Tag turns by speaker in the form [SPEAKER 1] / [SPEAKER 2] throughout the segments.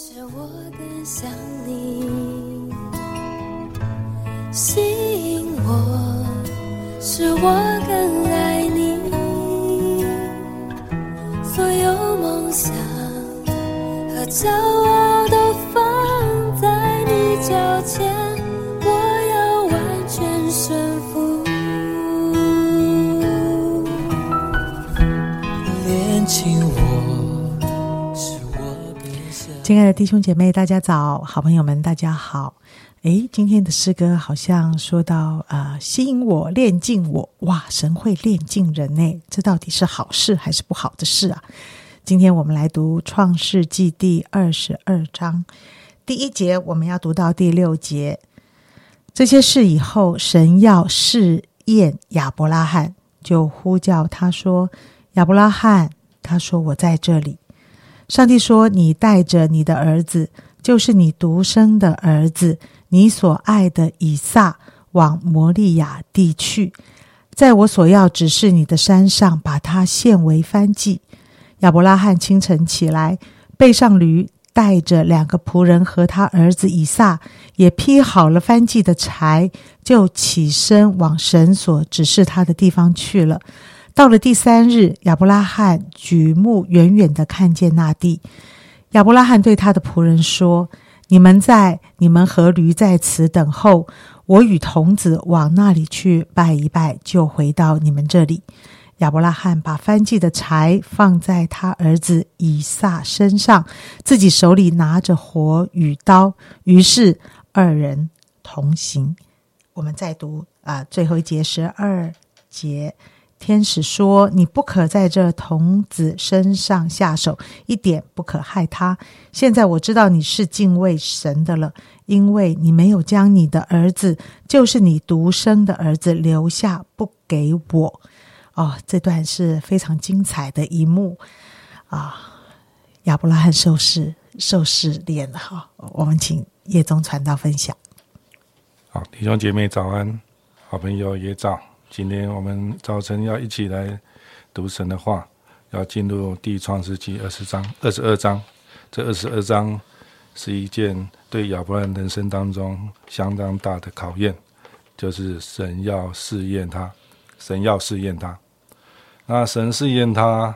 [SPEAKER 1] 是我更想你，吸引我，是我更爱你，所有梦想和骄傲都放在你脚前，我要完全顺服。
[SPEAKER 2] 恋情我，
[SPEAKER 3] 亲爱的弟兄姐妹，大家早！好朋友们，大家好！诶，今天的诗歌好像说到啊、呃吸引我、炼尽我，哇，神会炼尽人呢，这到底是好事还是不好的事啊？今天我们来读创世纪第二十二章第一节，我们要读到第六节。这些事以后，神要试验亚伯拉罕，就呼叫他说：“亚伯拉罕。”他说：“我在这里。”上帝说：“你带着你的儿子，就是你独生的儿子，你所爱的以撒，往摩利亚地去，在我所要指示你的山上，把他献为燔祭。”亚伯拉罕清晨起来，背上驴，带着两个仆人和他儿子以撒，也劈好了燔祭的柴，就起身往神所指示他的地方去了。到了第三日，亚伯拉罕举目远远的看见那地。亚伯拉罕对他的仆人说：“你们在，你们和驴在此等候，我与童子往那里去拜一拜，就回到你们这里。”亚伯拉罕把翻祭的柴放在他儿子以撒身上，自己手里拿着火与刀，于是二人同行。我们再读啊、最后一节十二节。天使说：“你不可在这童子身上下手，一点不可害他。现在我知道你是敬畏神的了，因为你没有将你的儿子，就是你独生的儿子留下不给我。”哦，这段是非常精彩的一幕啊！亚伯拉罕受试受试炼哈，我们请叶宗传道分享。
[SPEAKER 4] 好，弟兄姐妹早安，好朋友也早。今天我们早晨要一起来读神的话，要进入第创世纪二十章、二十二章。这二十二章是一件对亚伯兰人生当中相当大的考验，就是神要试验他，神要试验他。那神试验他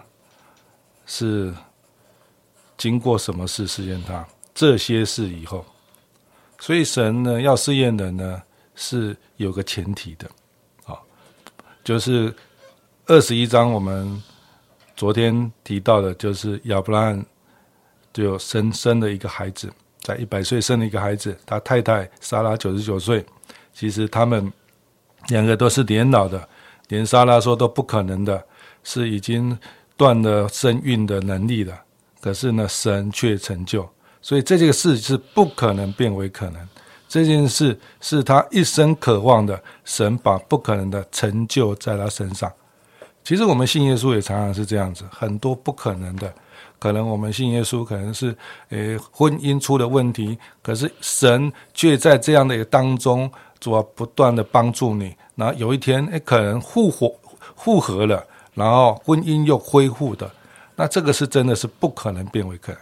[SPEAKER 4] 是经过什么事试验他？这些事以后，所以神呢要试验人呢是有个前提的，就是二十一章我们昨天提到的，就是亚伯拉罕就生生了一个孩子，在一百岁生了一个孩子，他太太莎拉九十九岁，其实他们两个都是年老的，连莎拉说都不可能的，是已经断了生育的能力了，可是呢，神却成就。所以这件事是不可能变为可能，这件事是他一生渴望的，神把不可能的成就在他身上。其实我们信耶稣也常常是这样子，很多不可能的，可能我们信耶稣可能是诶婚姻出了问题，可是神却在这样的一个当中，主要不断的帮助你，然后有一天诶可能复活复合了，然后婚姻又恢复的，那这个是真的是不可能变为可能。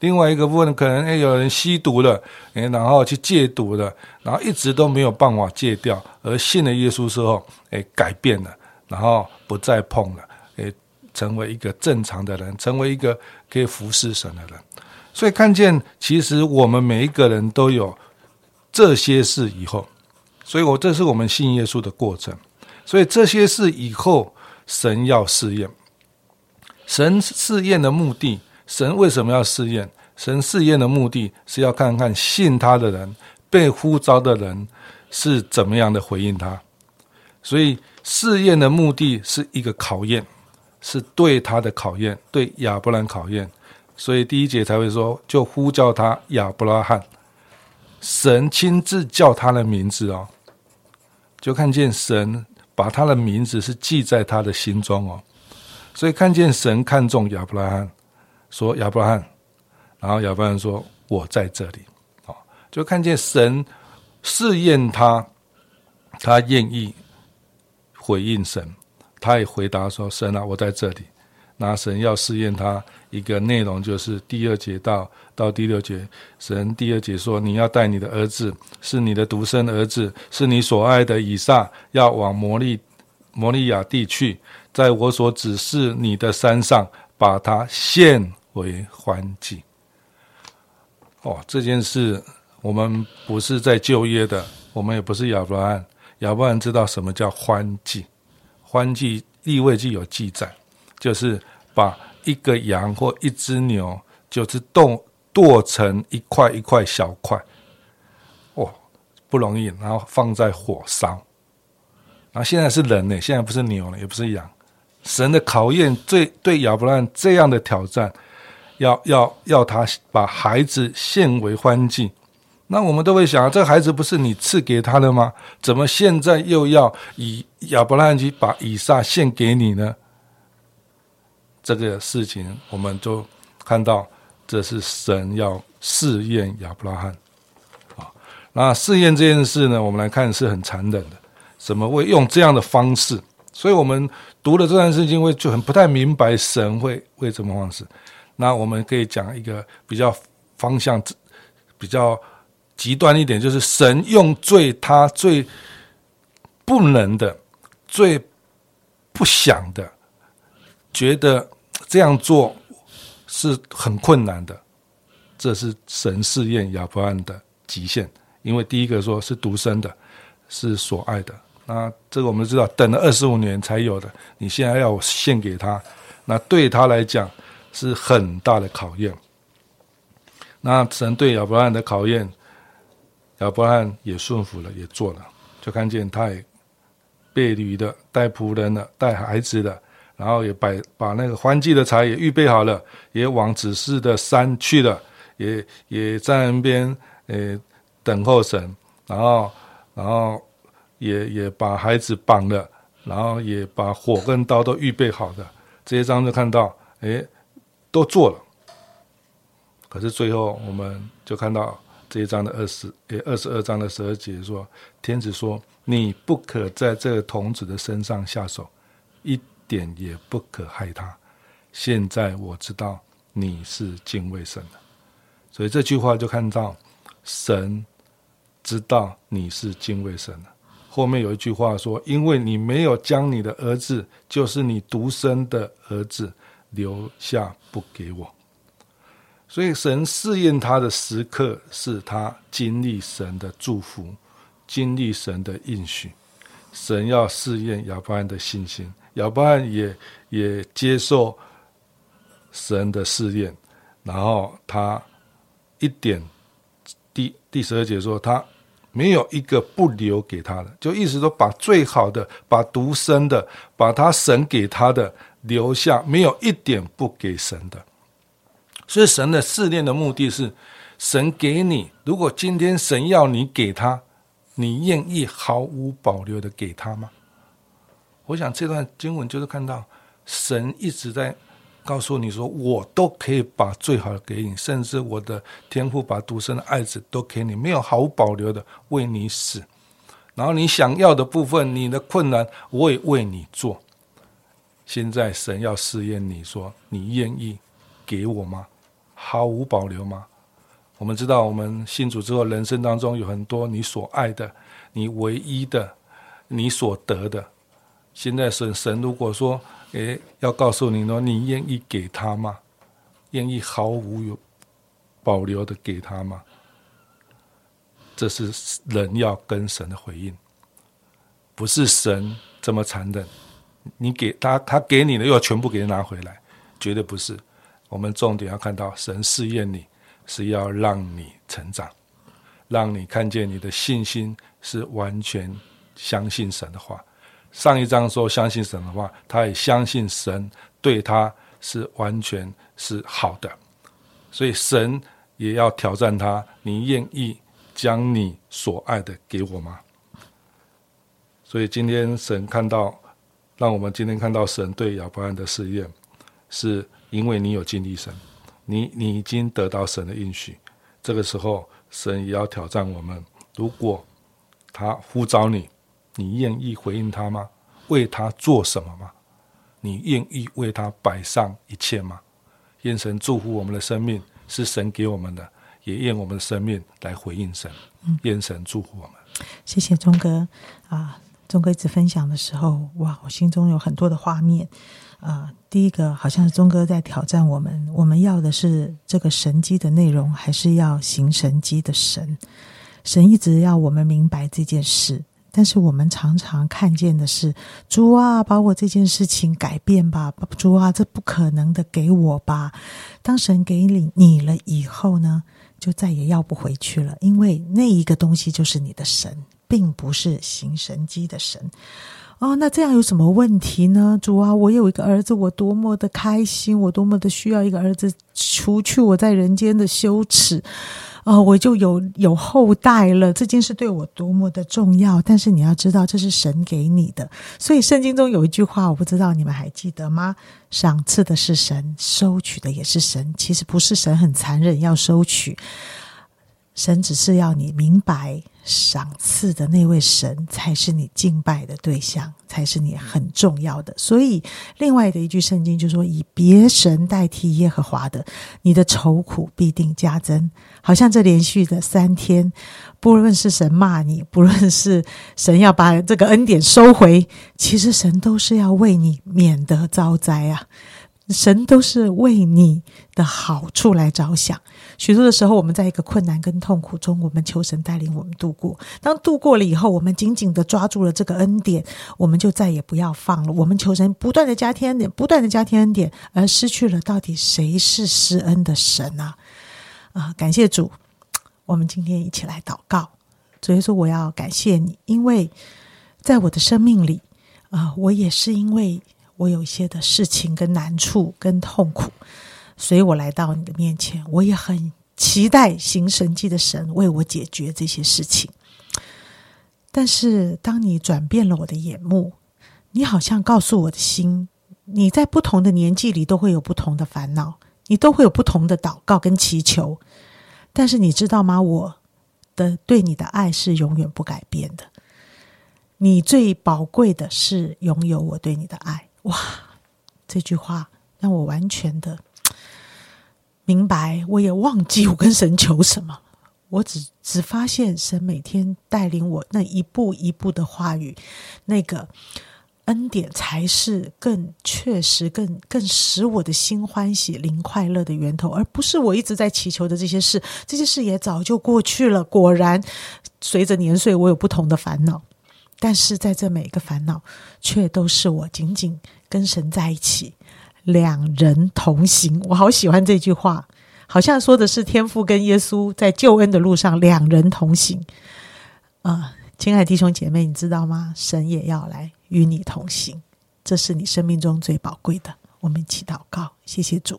[SPEAKER 4] 另外一个部分可能，哎，有人吸毒了，哎，然后去戒毒了，然后一直都没有办法戒掉，而信了耶稣之后，哎，改变了，然后不再碰了，哎，成为一个正常的人，成为一个可以服侍神的人。所以看见，其实我们每一个人都有这些事以后，所以我这是我们信耶稣的过程。所以这些事以后，神要试验，神试验的目的。神为什么要试验？神试验的目的是要看看信他的人、被呼召的人是怎么样的回应他。所以试验的目的是一个考验，是对他的考验，对亚伯兰考验。所以第一节才会说，就呼叫他亚伯拉罕。神亲自叫他的名字哦，就看见神把他的名字是记在他的心中哦。所以看见神看重亚伯拉罕。说亚伯拉罕，然后亚伯拉罕说：“我在这里。”哦，就看见神试验他，他愿意回应神，他也回答说：“神啊，我在这里。”那神要试验他，一个内容，就是第二节到到第六节，神第二节说：“你要带你的儿子，是你的独生儿子，是你所爱的以撒，要往摩利摩利亚地去，在我所指示你的山上，把他献为欢祭。”哦，这件事我们不是在就业的，我们也不是亚伯兰。亚伯兰知道什么叫欢祭，欢祭立位记有记载，就是把一个羊或一只牛，就是剁剁成一块一块小块，哦，不容易，然后放在火烧。然后现在是人呢，现在不是牛了，也不是羊。神的考验，最对亚伯拉罕这样的挑战。要要要他把孩子献为欢祭，那我们都会想，这个孩子不是你赐给他的吗？怎么现在又要以亚伯拉罕去把以撒献给你呢？这个事情，我们就看到，这是神要试验亚伯拉罕啊。那试验这件事呢，我们来看是很残忍的，怎么会用这样的方式？所以我们读了这段圣经，会就很不太明白神会为什么方式。那我们可以讲一个比较方向比较极端一点，就是神用最他最不能的、最不想的，觉得这样做是很困难的，这是神试验亚伯兰的极限。因为第一个说是独生的，是所爱的，那这个我们知道，等了二十五年才有的，你现在要献给他，那对他来讲。是很大的考验。那神对亚伯拉罕的考验，亚伯拉罕也顺服了，也做了，就看见他也背驴的、带仆人的、带孩子的，然后也摆把那个欢祭的茶也预备好了，也往指示的山去了，也也在那边呃等候神，然后然后也也把孩子绑了，然后也把火跟刀都预备好的。这些章就看到，哎。都做了，可是最后我们就看到这一章的二十，诶，二十二章的十二节说，天子说：“你不可在这个童子的身上下手，一点也不可害他。现在我知道你是敬畏神的，所以这句话就看到神知道你是敬畏神的。后面有一句话说：因为你没有将你的儿子，就是你独生的儿子。”留下不给我，所以神试验他的时刻，是他经历神的祝福，经历神的应许。神要试验亚伯兰的信心，亚伯兰也也接受神的试验，然后他一点第第十二节说，他没有一个不留给他的，就意思说把最好的，把独生的，把他神给他的。留下没有一点不给神的，所以神的试炼的目的是，神给你。如果今天神要你给他，你愿意毫无保留的给他吗？我想这段经文就是看到神一直在告诉你说，我都可以把最好的给你，甚至我的天赋把独生的爱子都给你，没有毫无保留的为你死。然后你想要的部分，你的困难，我也为你做。现在神要试验你说，你愿意给我吗？毫无保留吗？我们知道，我们信主之后，人生当中有很多你所爱的、你唯一的、你所得的。现在神神如果说，诶，要告诉你说，你愿意给他吗？愿意毫无有保留的给他吗？这是人要跟神的回应，不是神这么残忍。你给他，他给你的又要全部给拿回来，绝对不是。我们重点要看到，神试验你是要让你成长，让你看见你的信心是完全相信神的话。上一章说相信神的话，他也相信神对他是完全是好的，所以神也要挑战他：你愿意将你所爱的给我吗？所以今天神看到。让我们今天看到神对亚伯兰的试验，是因为你有经历神，你你已经得到神的应许。这个时候，神也要挑战我们：如果他呼召你，你愿意回应他吗？为他做什么吗？你愿意为他摆上一切吗？愿神祝福我们的生命是神给我们的，也愿我们的生命来回应神。愿神祝福我们。
[SPEAKER 3] 谢谢钟哥啊，钟哥一直分享的时候，哇，我心中有很多的画面。啊，第一个好像是钟哥在挑战我们，我们要的是这个神机的内容，还是要行神机的神？神一直要我们明白这件事，但是我们常常看见的是主啊，把我这件事情改变吧，主啊，这不可能的，给我吧。当神给你你了以后呢，就再也要不回去了，因为那一个东西就是你的神，并不是行神机的神。哦，那这样有什么问题呢？主啊，我有一个儿子，我多么的开心，我多么的需要一个儿子，除去我在人间的羞耻，哦，我就有有后代了。这件事对我多么的重要！但是你要知道，这是神给你的。所以圣经中有一句话，我不知道你们还记得吗？赏赐的是神，收取的也是神。其实不是神很残忍要收取，神只是要你明白。赏赐的那位神才是你敬拜的对象，才是你很重要的。所以，另外的一句圣经就说：“以别神代替耶和华的，你的愁苦必定加增。”好像这连续的三天，不论是神骂你，不论是神要把这个恩典收回，其实神都是要为你免得遭灾啊。神都是为你的好处来着想。许多的时候，我们在一个困难跟痛苦中，我们求神带领我们度过。当度过了以后，我们紧紧的抓住了这个恩典，我们就再也不要放了。我们求神不断的加添恩典，不断的加添恩典，而失去了到底谁是施恩的神啊？啊！感谢主，我们今天一起来祷告。所以说，我要感谢你，因为在我的生命里啊，我也是因为。我有一些的事情跟难处跟痛苦，所以我来到你的面前。我也很期待行神迹的神为我解决这些事情。但是，当你转变了我的眼目，你好像告诉我的心，你在不同的年纪里都会有不同的烦恼，你都会有不同的祷告跟祈求。但是，你知道吗？我的对你的爱是永远不改变的。你最宝贵的是拥有我对你的爱。哇，这句话让我完全的 明白，我也忘记我跟神求什么，我只只发现神每天带领我那一步一步的话语，那个恩典才是更确实、更更使我的心欢喜、灵快乐的源头，而不是我一直在祈求的这些事。这些事也早就过去了。果然，随着年岁，我有不同的烦恼。但是在这每一个烦恼，却都是我紧紧跟神在一起，两人同行。我好喜欢这句话，好像说的是天父跟耶稣在救恩的路上两人同行。啊，亲爱的弟兄姐妹，你知道吗？神也要来与你同行，这是你生命中最宝贵的。我们一起祷告，谢谢主，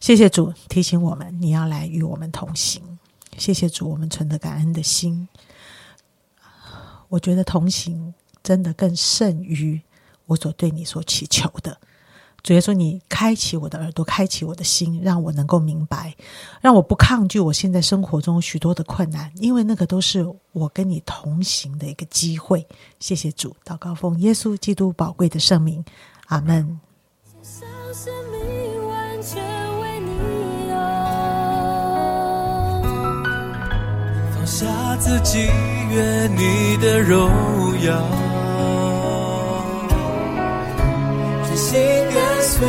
[SPEAKER 3] 谢谢主提醒我们，你要来与我们同行。谢谢主，我们存着感恩的心。我觉得同行真的更胜于我所对你所祈求的。主耶稣，你开启我的耳朵，开启我的心，让我能够明白，让我不抗拒我现在生活中许多的困难，因为那个都是我跟你同行的一个机会。谢谢主，祷告奉耶稣基督宝贵的圣名，阿门。
[SPEAKER 2] 下自己愿你的荣耀。真心跟随，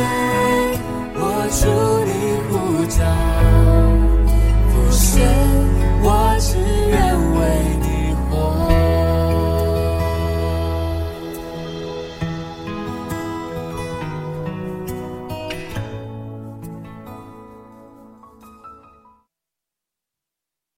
[SPEAKER 2] 我祝你护照。